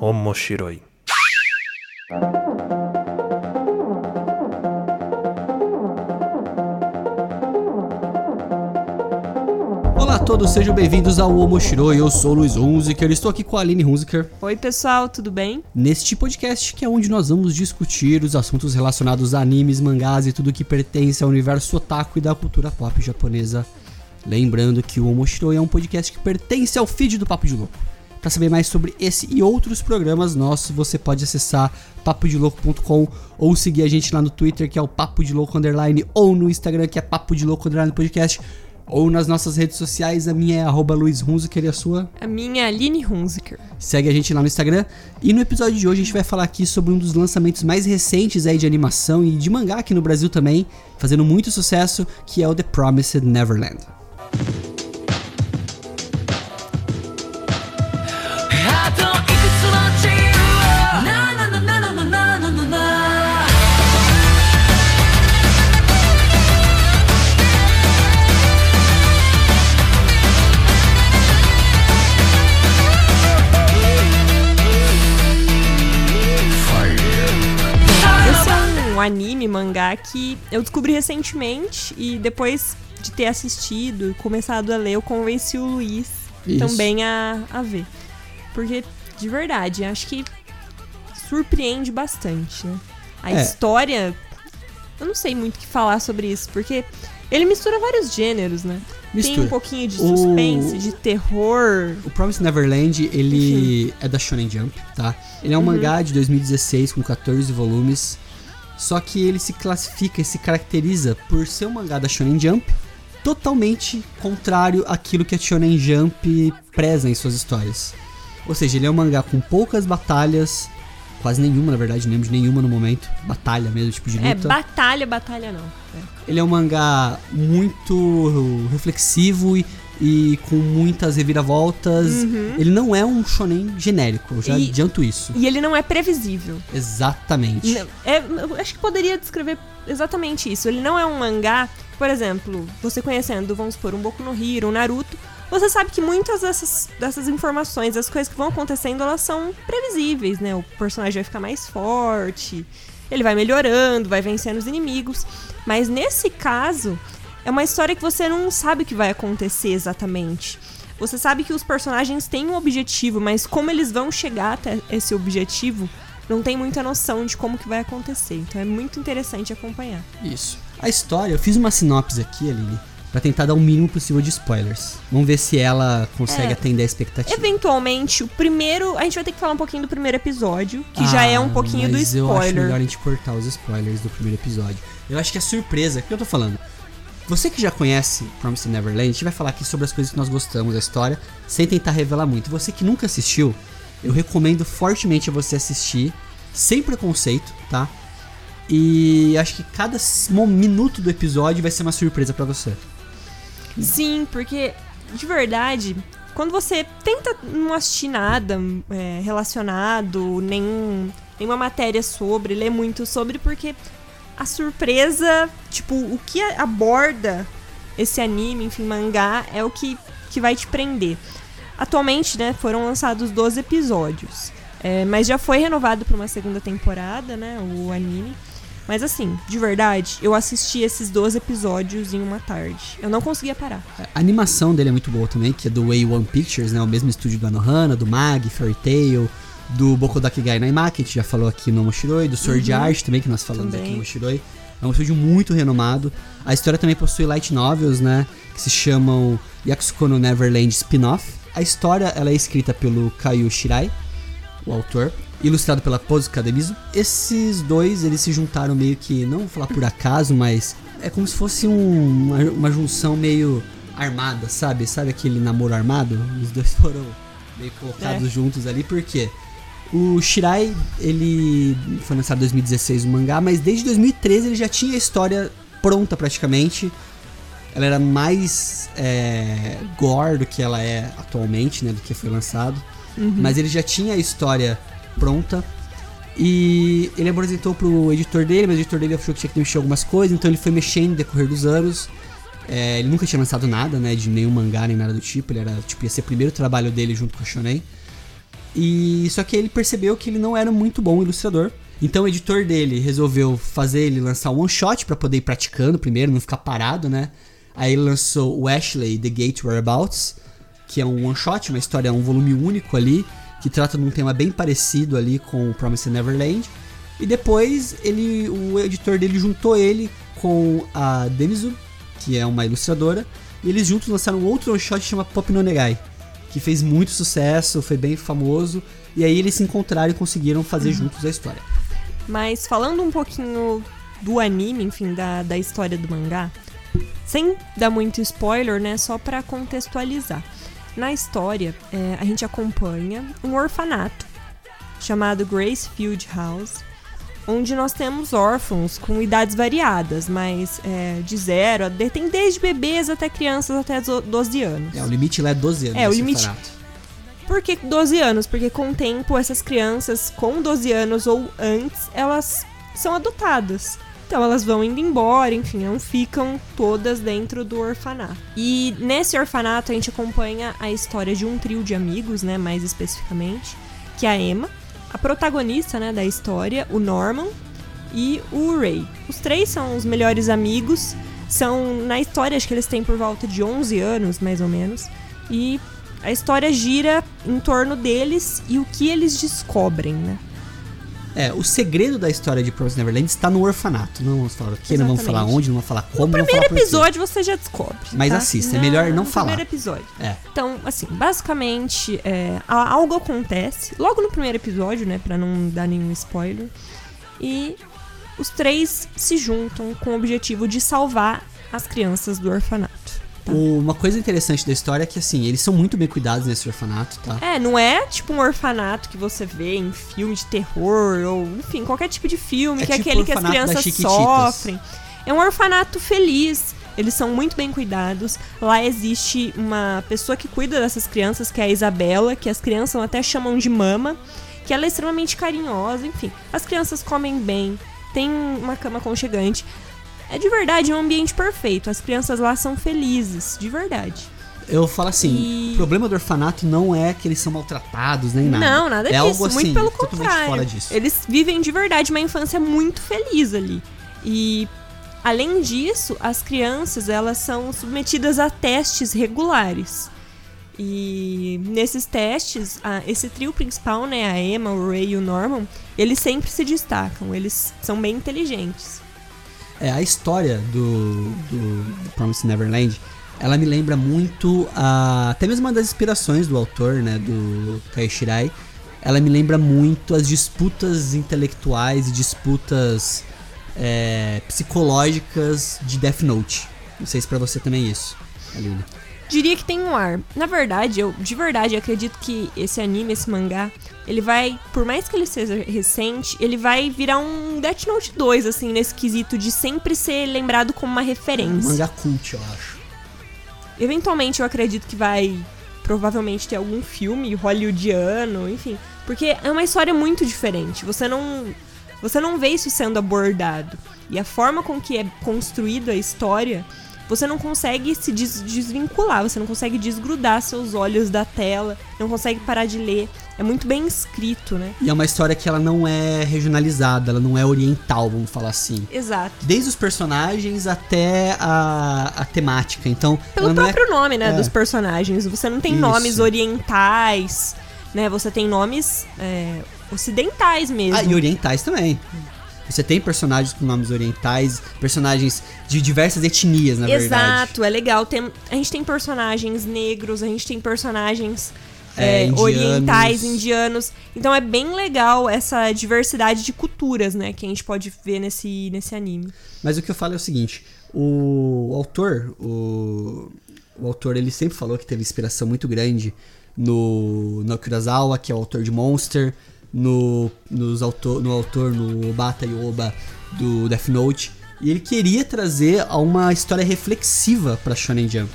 Omoshiroi. Olá a todos, sejam bem-vindos ao Omoshiroi. Eu sou o Luiz Hunziker, estou aqui com a Aline Hunziker. Oi, pessoal, tudo bem? Neste podcast que é onde nós vamos discutir os assuntos relacionados a animes, mangás e tudo que pertence ao universo otaku e da cultura pop japonesa. Lembrando que o Omoshiroi é um podcast que pertence ao feed do Papo de Louco. Para saber mais sobre esse e outros programas nossos, você pode acessar papodelouco.com ou seguir a gente lá no Twitter, que é o Papo de Louco Underline, ou no Instagram, que é Papo de Louco Underline Podcast, ou nas nossas redes sociais, a minha é arroba Luiz Hunziker e a sua? A minha é Aline Hunziker. Segue a gente lá no Instagram. E no episódio de hoje a gente vai falar aqui sobre um dos lançamentos mais recentes aí de animação e de mangá aqui no Brasil também, fazendo muito sucesso, que é o The Promised Neverland. Mangá que eu descobri recentemente e depois de ter assistido e começado a ler, eu convenci o Luiz Isso. também a, a ver. Porque, de verdade, acho que surpreende bastante, né? A É. história. Eu não sei muito o que falar sobre isso, porque ele mistura vários gêneros, né? Tem Mistura. um pouquinho de O- suspense, de terror. O Promised Neverland, ele é da Shonen Jump, tá? Ele é um mangá de 2016 com 14 volumes. Só que ele se classifica e se caracteriza por ser um mangá da Shonen Jump totalmente contrário àquilo que a Shonen Jump preza em suas histórias. Ou seja, ele é um mangá com poucas batalhas, quase nenhuma, na verdade, lembro de nenhuma no momento. Batalha mesmo, tipo de luta. É, batalha, batalha não. É. Ele é um mangá muito reflexivo e, e com muitas reviravoltas. Ele não é um shonen genérico, eu já Uhum. E- adianto isso. E ele não é previsível. Exatamente. Não, é, eu acho que poderia descrever exatamente isso. Ele não é um mangá, por exemplo, você conhecendo, vamos supor, um Boku no Hero, um Naruto, você sabe que muitas dessas, dessas informações, as coisas que vão acontecendo, elas são previsíveis, né? O personagem vai ficar mais forte, ele vai melhorando, vai vencendo os inimigos. Mas nesse caso, é uma história que você não sabe o que vai acontecer exatamente. Você sabe que os personagens têm um objetivo, mas como eles vão chegar até esse objetivo, não tem muita noção de como que vai acontecer. Então é muito interessante acompanhar. Isso. A história, eu fiz uma sinopse aqui, Aline, pra tentar dar o mínimo possível de spoilers. Vamos ver se ela consegue É. atender a expectativa. Eventualmente, o primeiro. A gente vai ter que falar um pouquinho do primeiro episódio, que já Ah, é um pouquinho do mas Eu acho melhor a spoiler. gente cortar os spoilers do primeiro episódio. Eu acho que a surpresa, o que eu tô falando? Você que já conhece Promised Neverland, a gente vai falar aqui sobre as coisas que nós gostamos da história, sem tentar revelar muito. Você que nunca assistiu, eu recomendo fortemente você assistir, sem preconceito, tá? E acho que cada minuto do episódio vai ser uma surpresa pra você. Sim, porque, de verdade, quando você tenta não assistir nada é, relacionado, nenhum, nenhuma matéria sobre, ler muito sobre, porque a surpresa, tipo, o que aborda esse anime, enfim, mangá, é o que, que vai te prender. Atualmente, né, foram lançados 12 episódios. É, mas já foi renovado para uma segunda temporada, né, o anime. Mas assim, de verdade, eu assisti esses 12 episódios em uma tarde. Eu não conseguia parar. A animação dele é muito boa também, que é do Way One Pictures, né? O mesmo estúdio do Anohana, do Mag, Fairy Tail, do Bokodakigai Naima, que a gente já falou aqui no Moshiroi, do Sword Art também, que nós falamos Também. aqui no Moshiroi. É um estúdio muito renomado. A história também possui light novels, né? Que se chamam Yakusuko no Neverland Spin-Off. A história ela é escrita pelo Kaio Shirai, o autor, ilustrado pela Pose Kademizu. Esses dois, eles se juntaram meio que, não vou falar por acaso, mas é como se fosse um- uma, uma junção meio armada, sabe? Sabe aquele namoro armado? Os dois foram meio colocados É. juntos ali, por quê? O Shirai, ele foi lançado em 2016 o mangá, mas desde 2013 ele já tinha a história pronta praticamente. Ela era mais é, gore do que ela é atualmente, né? Do que foi lançado. Mas ele já tinha a história pronta. E ele apresentou pro editor dele, mas o editor dele achou que tinha que mexer algumas coisas, então ele foi mexendo no decorrer dos anos. É, ele nunca tinha lançado nada, né? De nenhum mangá nem nada do tipo. Ele era, tipo, ia ser o primeiro trabalho dele junto com a Shonen. E só que ele percebeu que ele não era muito bom ilustrador. Então o editor dele resolveu fazer ele lançar um one shot para poder ir praticando primeiro, não ficar parado, né? Aí ele lançou o Ashley The Gate Whereabouts, que é um one shot, uma história, um volume único ali, que trata de um tema bem parecido ali com o Promised Neverland. E depois ele, o editor dele juntou ele com a Denizu, que é uma ilustradora, e eles juntos lançaram outro one shot que chama Pop no Negai, que fez muito sucesso, foi bem famoso, e aí eles se encontraram e conseguiram fazer juntos a história. Mas falando um pouquinho do anime, enfim, da, da história do mangá, sem dar muito spoiler, né? Só pra contextualizar. Na história, é, a gente acompanha um orfanato chamado Gracefield House, onde nós temos órfãos com idades variadas, mas é, de zero, a- tem desde bebês até crianças até zo- 12 anos. É, o limite lá é 12 anos. É, o limite- orfanato. Por que 12 anos? Porque com o tempo, essas crianças com 12 anos ou antes, elas são adotadas. Então elas vão indo embora, enfim, não ficam todas dentro do orfanato. E nesse orfanato a gente acompanha a história de um trio de amigos, né, mais especificamente, que é a Emma, a protagonista, né, da história, o Norman e o Ray. Os três são os melhores amigos, são na história acho que eles têm por volta de 11 anos, mais ou menos, e a história gira em torno deles e o que eles descobrem, né? É, o segredo da história de Promised Neverland está no orfanato. Não vamos falar o que, não vamos falar onde, não vamos falar como, No primeiro falar episódio você já descobre. Mas tá? assista, é melhor não no falar. primeiro episódio. É. Então, assim, basicamente, é, algo acontece logo no primeiro episódio, né, Pra não dar nenhum spoiler. E os três se juntam com o objetivo de salvar as crianças do orfanato. Tá. Uma coisa interessante da história é que, assim, eles são muito bem cuidados nesse orfanato, tá? É, não é tipo um orfanato que você vê em filme de terror ou, enfim, qualquer tipo de filme, É que é tipo aquele o que as crianças sofrem. É um orfanato feliz. Eles são muito bem cuidados. Lá existe uma pessoa que cuida dessas crianças, que é a Isabela, que as crianças até chamam de mama, que ela é extremamente carinhosa, enfim. As crianças comem bem, tem uma cama aconchegante. É de verdade um ambiente perfeito. As crianças lá são felizes, de verdade. Eu falo assim, E- o problema do orfanato não é que eles são maltratados nem nada. Não, nada é disso. algo assim, muito pelo contrário. fora disso. Eles vivem de verdade uma infância muito feliz ali. E além disso, as crianças elas são submetidas a testes regulares. E nesses testes, a- esse trio principal, né, a Emma, o Ray e o Norman, eles sempre se destacam. Eles são bem inteligentes. É, a história do, do, Promised Neverland, ela me lembra muito a, até mesmo uma das inspirações do autor, né, do Kai Shirai. Ela me lembra muito as disputas intelectuais e disputas é, psicológicas de Death Note. Não sei se pra você também é isso, Aline. Diria que tem um ar. Na verdade, eu de verdade acredito que esse anime, esse mangá, ele vai, por mais que ele seja recente, ele vai virar um Death Note 2, assim, nesse quesito de sempre ser lembrado como uma Um referência. mangá cult, eu acho. Eventualmente eu acredito que vai provavelmente ter algum filme hollywoodiano, enfim, porque é uma história muito diferente. Você não você não vê isso sendo abordado. E a forma com que é construída a história, você não consegue se des- desvincular, você não consegue desgrudar seus olhos da tela, não consegue parar de ler. É muito bem escrito, né? E é uma história que ela não é regionalizada, ela não é oriental, vamos falar assim. Exato. Desde os personagens até a, a temática. Então, Pelo é próprio nome, né, é. dos personagens. Você não tem Isso. nomes orientais, né? Você tem nomes é, ocidentais mesmo. Ah, e orientais também. Você tem personagens com nomes orientais, personagens de diversas etnias, na verdade. Exato, é legal. Tem, a gente tem personagens negros, a gente tem personagens É, é, indianos. orientais, indianos. Então é bem legal essa diversidade de culturas, né? Que a gente pode ver nesse, nesse anime. Mas o que eu falo é o seguinte: o, autor, o, o autor, ele sempre falou que teve inspiração muito grande no, no Kurosawa, que é o autor de Monster, no, nos autor, no autor, no Obata Yoba do Death Note. E ele queria trazer uma história reflexiva pra Shonen Jump.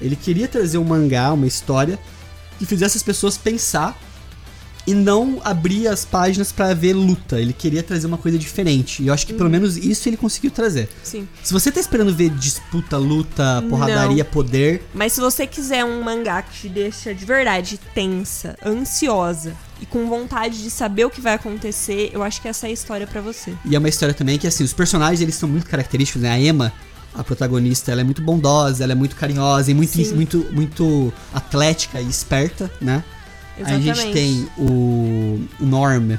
Ele queria trazer um mangá, uma história que fizesse as pessoas pensar e não abrir as páginas pra ver luta. Ele queria trazer uma coisa diferente. E eu acho que pelo menos isso ele conseguiu trazer. Sim. Se você tá esperando ver disputa, luta, porradaria, poder, Mas se você quiser um mangá que te deixa de verdade tensa, ansiosa, com vontade de saber o que vai acontecer, eu acho que essa é a história pra você. E é uma história também que, assim, os personagens, eles são muito característicos, né? A Emma, a protagonista, ela é muito bondosa, ela é muito carinhosa e muito, Sim. muito, muito atlética e esperta, né? Aí a gente tem o Norm,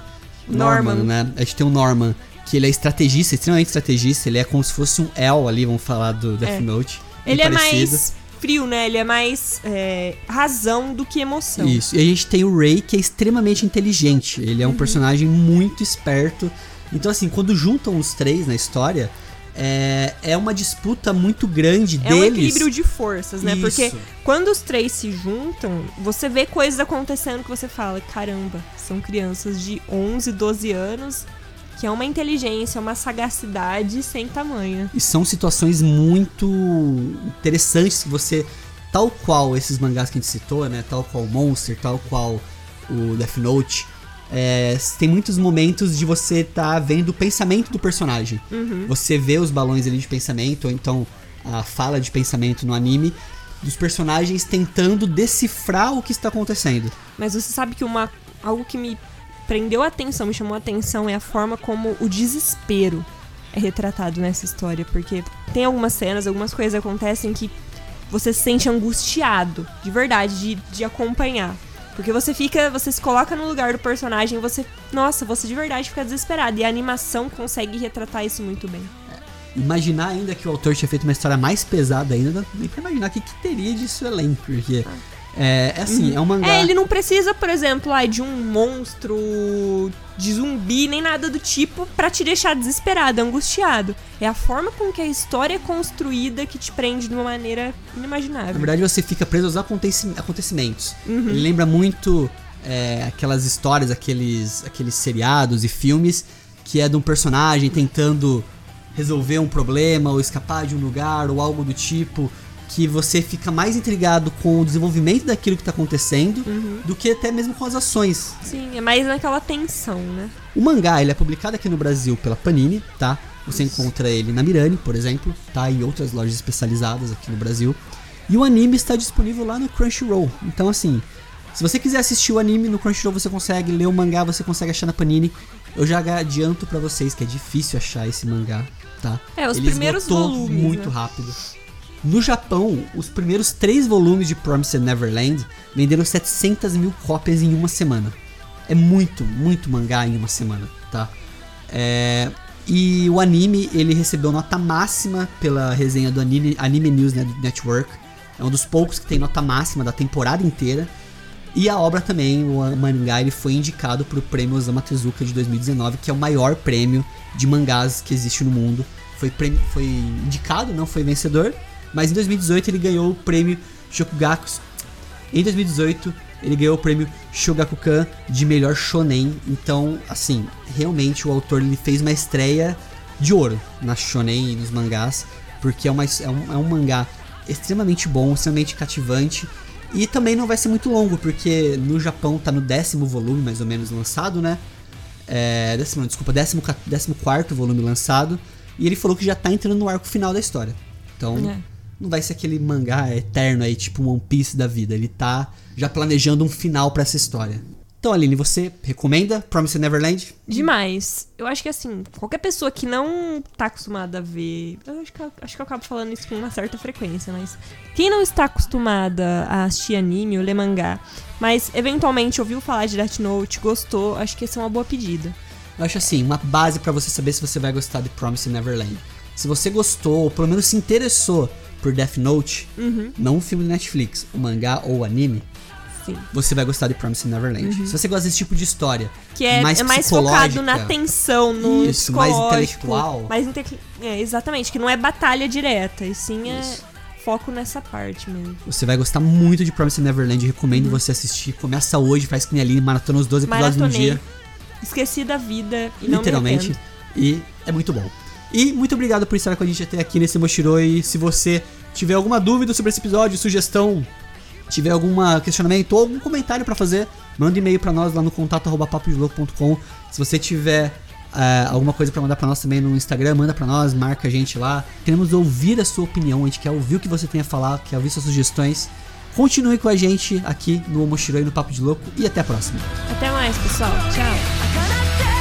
Norman, Norman. né? A gente tem o Norman, que ele é estrategista, extremamente estrategista, ele é como se fosse um El ali, vamos falar do Death É. Note. Ele é parecido. mais frio, né? Ele é mais é, razão do que emoção. Isso. E a gente tem o Ray, que é extremamente inteligente. Ele é Uhum. um personagem muito esperto. Então, assim, quando juntam os três na história, é, é uma disputa muito grande É um deles. equilíbrio de forças, né? Isso. Porque quando os três se juntam, você vê coisas acontecendo que você fala, caramba, são crianças de 11, 12 anos, que é uma inteligência, uma sagacidade sem tamanho. E são situações muito interessantes que você. Tal qual esses mangás que a gente citou, né? Tal qual Monster, tal qual o Death Note. É, tem muitos momentos de você tá vendo o pensamento do personagem. Você vê os balões ali de pensamento, ou então a fala de pensamento no anime, dos personagens tentando decifrar o que está acontecendo. Mas você sabe que uma algo que me prendeu a atenção, me chamou a atenção é a forma como o desespero é retratado nessa história, porque tem algumas cenas, algumas coisas acontecem que você se sente angustiado, de verdade, de, de acompanhar. Porque você fica, você se coloca no lugar do personagem e você, nossa, você de verdade fica desesperado. E a animação consegue retratar isso muito bem. Imaginar ainda que o autor tinha feito uma história mais pesada ainda, nem pra imaginar o que, que teria disso elenco, porque é, é assim, é um mangá. É, ele não precisa, por exemplo, ai, de um monstro de zumbi, nem nada do tipo, pra te deixar desesperado, angustiado. É a forma com que a história é construída que te prende de uma maneira Na inimaginável. verdade, você fica preso aos aconteci- acontecimentos. Uhum. Ele lembra muito é, aquelas histórias, aqueles, aqueles seriados e filmes que é de um personagem tentando resolver um problema ou escapar de um lugar ou algo do tipo. Que você fica mais intrigado com o desenvolvimento daquilo que está acontecendo Uhum. do que até mesmo com as ações. Sim, é mais naquela tensão, né? O mangá ele é publicado aqui no Brasil pela Panini, tá? Você encontra ele na Mirani, por exemplo, tá? E outras lojas especializadas aqui no Brasil. E o anime está disponível lá no Crunchyroll. Então, assim, se você quiser assistir o anime no Crunchyroll, você consegue. Ler o mangá, você consegue achar na Panini. Eu já adianto pra vocês que é difícil achar esse mangá, tá? É, os Ele primeiros volumes, muito né? rápido. No Japão, os primeiros três volumes de Promised Neverland venderam 700 mil cópias em uma semana. É muito, muito mangá em uma semana, tá? É, e o anime, ele recebeu nota máxima pela resenha do Anime, anime News Net- Network. É um dos poucos que tem nota máxima da temporada inteira. E a obra também, o mangá, ele foi indicado para o prêmio Osama Tezuka de 2019, que é o maior prêmio de mangás que existe no mundo. Foi, foi indicado, não foi vencedor, mas em 2018 ele ganhou o prêmio Shokugaku. Em 2018 ele ganhou o prêmio Shogakukan de melhor shonen. Então, assim, realmente o autor ele fez uma estreia de ouro na shonen e nos mangás, porque é, uma, é, um, é um mangá extremamente bom, extremamente cativante. E também não vai ser muito longo, porque no Japão tá no décimo volume, mais ou menos, lançado, né? É, décimo, desculpa, décimo, décimo quarto volume lançado. E ele falou que já tá entrando no arco final da história. Então, É. não vai ser aquele mangá eterno aí, tipo One Piece da vida. Ele tá já planejando um final pra essa história. Então, Aline, você recomenda Promised Neverland? Demais. Eu acho que assim, qualquer pessoa que não tá acostumada a ver. Eu acho que, eu- acho que eu acabo falando isso com uma certa frequência, mas. Quem não está acostumada a assistir anime ou ler mangá, mas eventualmente ouviu falar de Death Note, gostou, acho que essa é uma boa pedida. Eu acho assim, uma base pra você saber se você vai gostar de Promised Neverland. Se você gostou, ou pelo menos se interessou por Death Note, Uhum. não o filme do Netflix, o mangá ou o anime, Sim. você vai gostar de Promised Neverland. Se você gosta desse tipo de história, Que é mais é mais focado na tensão, no Isso, mais intelectual. Mais inte- é, exatamente, que não é batalha direta, e sim é Isso. foco nessa parte mesmo. Você vai gostar muito de Promised Neverland. Recomendo Uhum. você assistir. Começa hoje, faz que nem ali, maratona os 12 episódios num Maratonei. dia. Esqueci da vida e literalmente. E é muito bom. E muito obrigado por estar com a gente até aqui nesse Moshiroi. Se você tiver alguma dúvida sobre esse episódio, sugestão, tiver algum questionamento ou algum comentário para fazer, manda um e-mail para nós lá no contato@papodelouco.com. Se você tiver eh, alguma coisa para mandar para nós também no Instagram, manda para nós, marca a gente lá. Queremos ouvir a sua opinião, a gente quer ouvir o que você tem a falar, quer ouvir suas sugestões. Continue com a gente aqui no Mochiroi no Papo de Louco e até a próxima. Até mais, pessoal. Tchau.